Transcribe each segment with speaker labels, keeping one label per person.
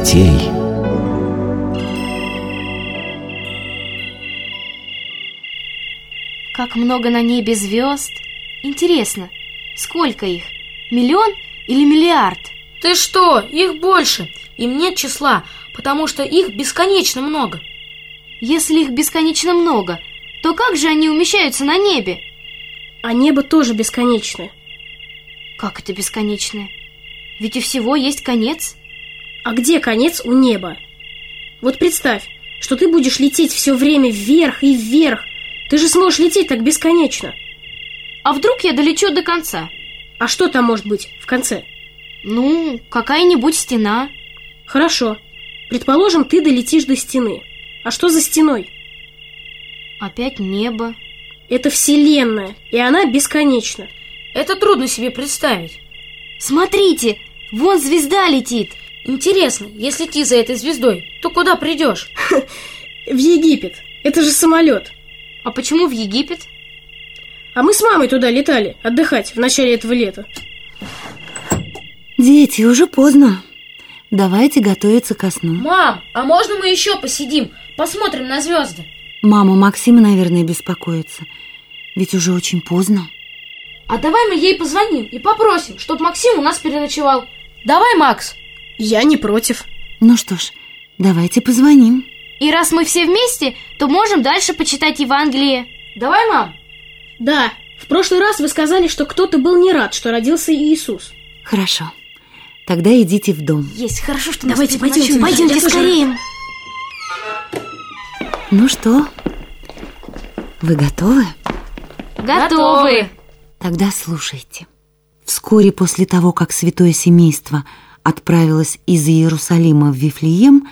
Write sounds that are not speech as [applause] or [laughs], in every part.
Speaker 1: детей.
Speaker 2: Как много на небе звезд. Интересно, сколько их? Миллион или миллиард?
Speaker 3: Ты что, их больше. Им нет числа, потому что их бесконечно много.
Speaker 2: Если их бесконечно много, то как же они умещаются на небе?
Speaker 4: А небо тоже бесконечное.
Speaker 2: Как это бесконечное? Ведь у всего есть конец.
Speaker 4: А где конец у неба? Вот представь, что ты будешь лететь все время вверх и вверх. Ты же сможешь лететь так бесконечно.
Speaker 2: А вдруг я долечу до конца?
Speaker 4: А что там может быть в конце?
Speaker 2: Ну, какая-нибудь стена.
Speaker 4: Хорошо. Предположим, ты долетишь до стены. А что за стеной?
Speaker 2: Опять небо.
Speaker 4: Это Вселенная, и она бесконечна.
Speaker 3: Это трудно себе представить.
Speaker 2: Смотрите, вон звезда летит.
Speaker 3: Интересно, если идти за этой звездой, то куда придешь? [laughs]
Speaker 4: В Египет. Это же самолет.
Speaker 2: А почему в Египет?
Speaker 4: А мы с мамой туда летали отдыхать в начале этого лета.
Speaker 5: Дети, уже поздно. Давайте готовиться ко сну.
Speaker 3: Мам, а можно мы еще посидим, посмотрим на звезды?
Speaker 5: Мама Максима, наверное, беспокоится. Ведь уже очень поздно.
Speaker 3: А давай мы ей позвоним и попросим, чтобы Максим у нас переночевал. Давай, Макс.
Speaker 4: Я не против.
Speaker 5: Ну что ж, давайте позвоним.
Speaker 2: И раз мы все вместе, то можем дальше почитать Евангелие.
Speaker 3: Давай, мам.
Speaker 4: Да, в прошлый раз вы сказали, что кто-то был не рад, что родился Иисус.
Speaker 5: Хорошо. Тогда идите в дом.
Speaker 2: Есть, хорошо, что
Speaker 4: Давайте
Speaker 2: нас
Speaker 4: пойдемте, пойдемте
Speaker 2: тоже-
Speaker 4: скорее.
Speaker 5: Ну что, вы готовы?
Speaker 2: Готовы.
Speaker 5: Тогда слушайте. Вскоре после того, как святое семейство отправилось из Иерусалима в Вифлеем,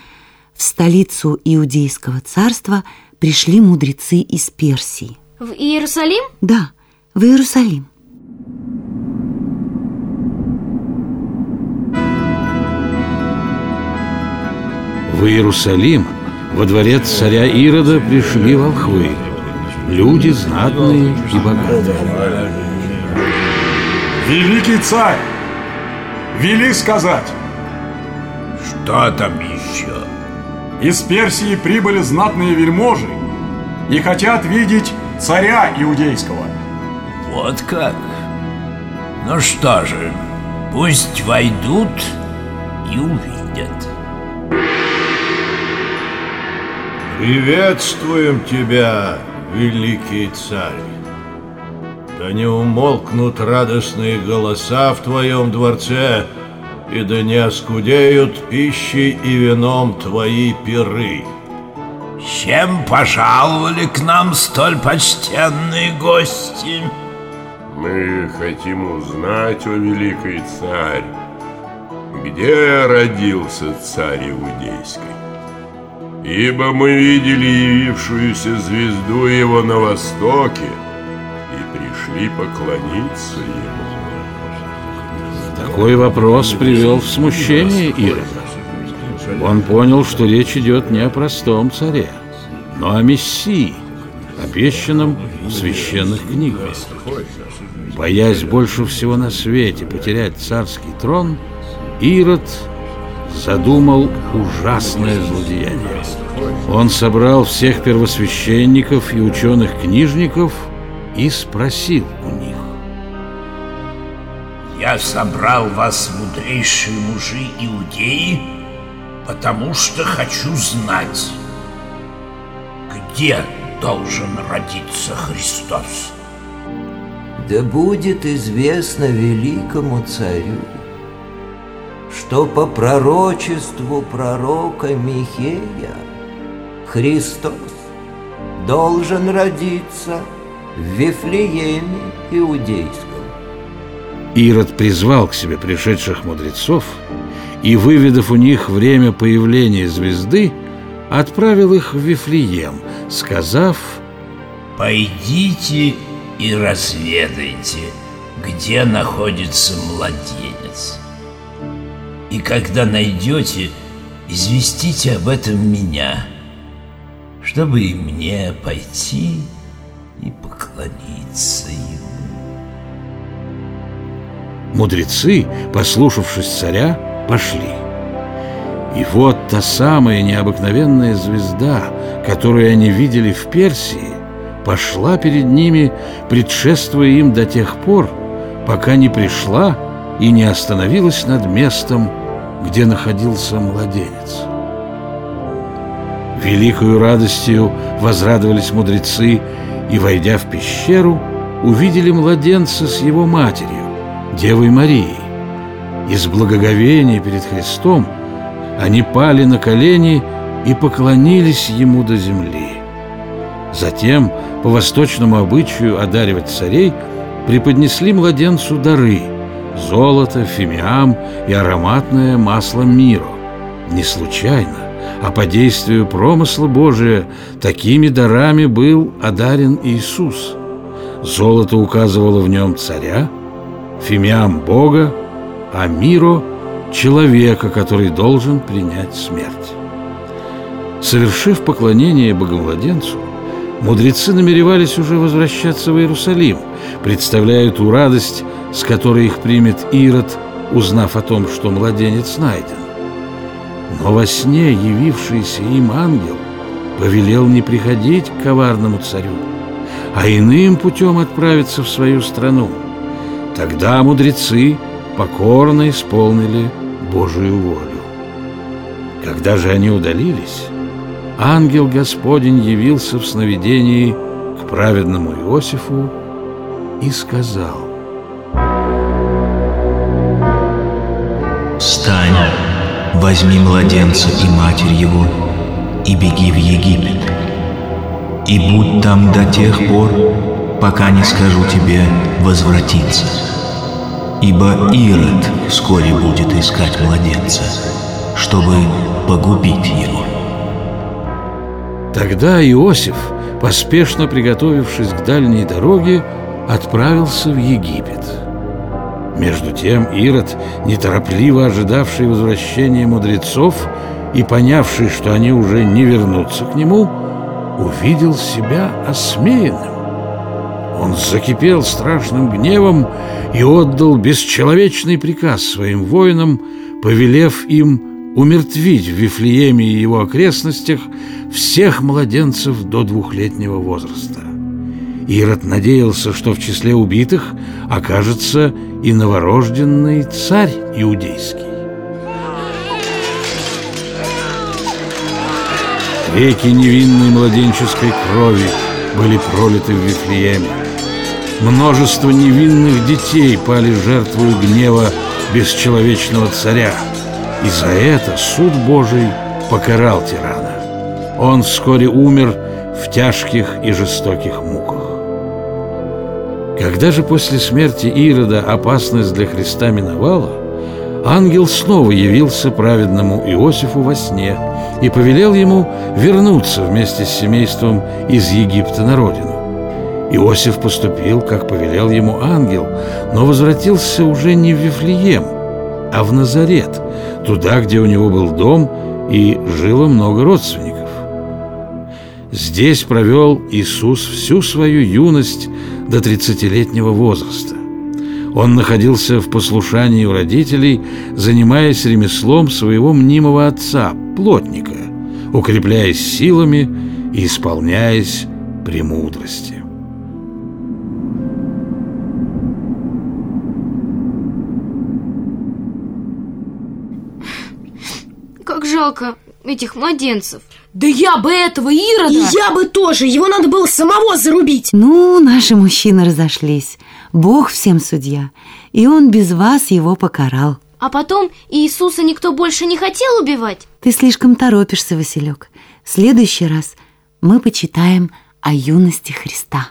Speaker 5: в столицу Иудейского царства пришли мудрецы из Персии.
Speaker 2: В Иерусалим?
Speaker 5: Да, в Иерусалим.
Speaker 6: В Иерусалим, во дворец царя Ирода, пришли волхвы. Люди знатные и богатые.
Speaker 7: Великий царь! Вели сказать,
Speaker 8: Что там еще?
Speaker 7: из Персии прибыли знатные вельможи и хотят видеть царя иудейского.
Speaker 8: Вот как? Ну что же, пусть войдут и увидят.
Speaker 9: Приветствуем тебя, великий царь. Да не умолкнут радостные голоса в твоем дворце, и да не оскудеют пищей и вином твои пиры.
Speaker 8: Чем пожаловали к нам столь почтенные гости?
Speaker 10: Мы хотим узнать, о великий царь, где родился царь Иудейский. Ибо мы видели явившуюся звезду его на востоке пришли поклониться ему.
Speaker 6: Такой вопрос привел в смущение Ирода. Он понял, что речь идет не о простом царе, но о Мессии, обещанном в священных книгах. Боясь больше всего на свете потерять царский трон, Ирод задумал ужасное злодеяние. Он собрал всех первосвященников и ученых-книжников и спросил у них.
Speaker 8: Я собрал вас, мудрейшие мужи иудеи, потому что хочу знать, где должен родиться Христос.
Speaker 11: Да будет известно великому царю, что по пророчеству пророка Михея Христос должен родиться в Вифлееме Иудейском.
Speaker 6: Ирод призвал к себе пришедших мудрецов и, выведав у них время появления звезды, отправил их в Вифлеем, сказав
Speaker 8: Пойдите и разведайте, где находится младенец. И когда найдете, известите об этом меня, чтобы и мне пойти поклониться ему.
Speaker 6: Мудрецы, послушавшись царя, пошли. И вот та самая необыкновенная звезда, которую они видели в Персии, пошла перед ними, предшествуя им до тех пор, пока не пришла и не остановилась над местом, где находился младенец. Великою радостью возрадовались мудрецы и, войдя в пещеру, увидели младенца с его матерью, Девой Марией. Из благоговения перед Христом они пали на колени и поклонились ему до земли. Затем, по восточному обычаю одаривать царей, преподнесли младенцу дары – золото, фимиам и ароматное масло миро. Не случайно а по действию промысла Божия такими дарами был одарен Иисус. Золото указывало в нем царя, фимиам Бога, а миро – человека, который должен принять смерть. Совершив поклонение Богомладенцу, мудрецы намеревались уже возвращаться в Иерусалим, представляя ту радость, с которой их примет Ирод, узнав о том, что младенец найден. Но во сне явившийся им ангел повелел не приходить к коварному царю, а иным путем отправиться в свою страну. Тогда мудрецы покорно исполнили Божию волю. Когда же они удалились, ангел Господень явился в сновидении к праведному Иосифу и сказал
Speaker 1: «Встань!» Возьми младенца и матерь его, и беги в Египет. И будь там до тех пор, пока не скажу тебе возвратиться. Ибо Ирод вскоре будет искать младенца, чтобы погубить его.
Speaker 6: Тогда Иосиф, поспешно приготовившись к дальней дороге, отправился в Египет – между тем Ирод, неторопливо ожидавший возвращения мудрецов и понявший, что они уже не вернутся к нему, увидел себя осмеянным. Он закипел страшным гневом и отдал бесчеловечный приказ своим воинам, повелев им умертвить в Вифлееме и его окрестностях всех младенцев до двухлетнего возраста. Ирод надеялся, что в числе убитых окажется и новорожденный царь иудейский. Реки невинной младенческой крови были пролиты в Вифлееме. Множество невинных детей пали жертвой гнева бесчеловечного царя, и за это суд Божий покарал тирана. Он вскоре умер в тяжких и жестоких муках. Когда же после смерти Ирода опасность для Христа миновала, ангел снова явился праведному Иосифу во сне и повелел ему вернуться вместе с семейством из Египта на родину. Иосиф поступил, как повелел ему ангел, но возвратился уже не в Вифлеем, а в Назарет, туда, где у него был дом и жило много родственников. Здесь провел Иисус всю свою юность до 30-летнего возраста. Он находился в послушании у родителей, занимаясь ремеслом своего мнимого отца, плотника, укрепляясь силами и исполняясь премудрости.
Speaker 2: Как жалко этих младенцев.
Speaker 3: Да я бы этого Ирода...
Speaker 4: И я бы тоже, его надо было самого зарубить.
Speaker 5: Ну, наши мужчины разошлись. Бог всем судья, и он без вас его покарал.
Speaker 2: А потом Иисуса никто больше не хотел убивать?
Speaker 5: Ты слишком торопишься, Василек. В следующий раз мы почитаем о юности Христа.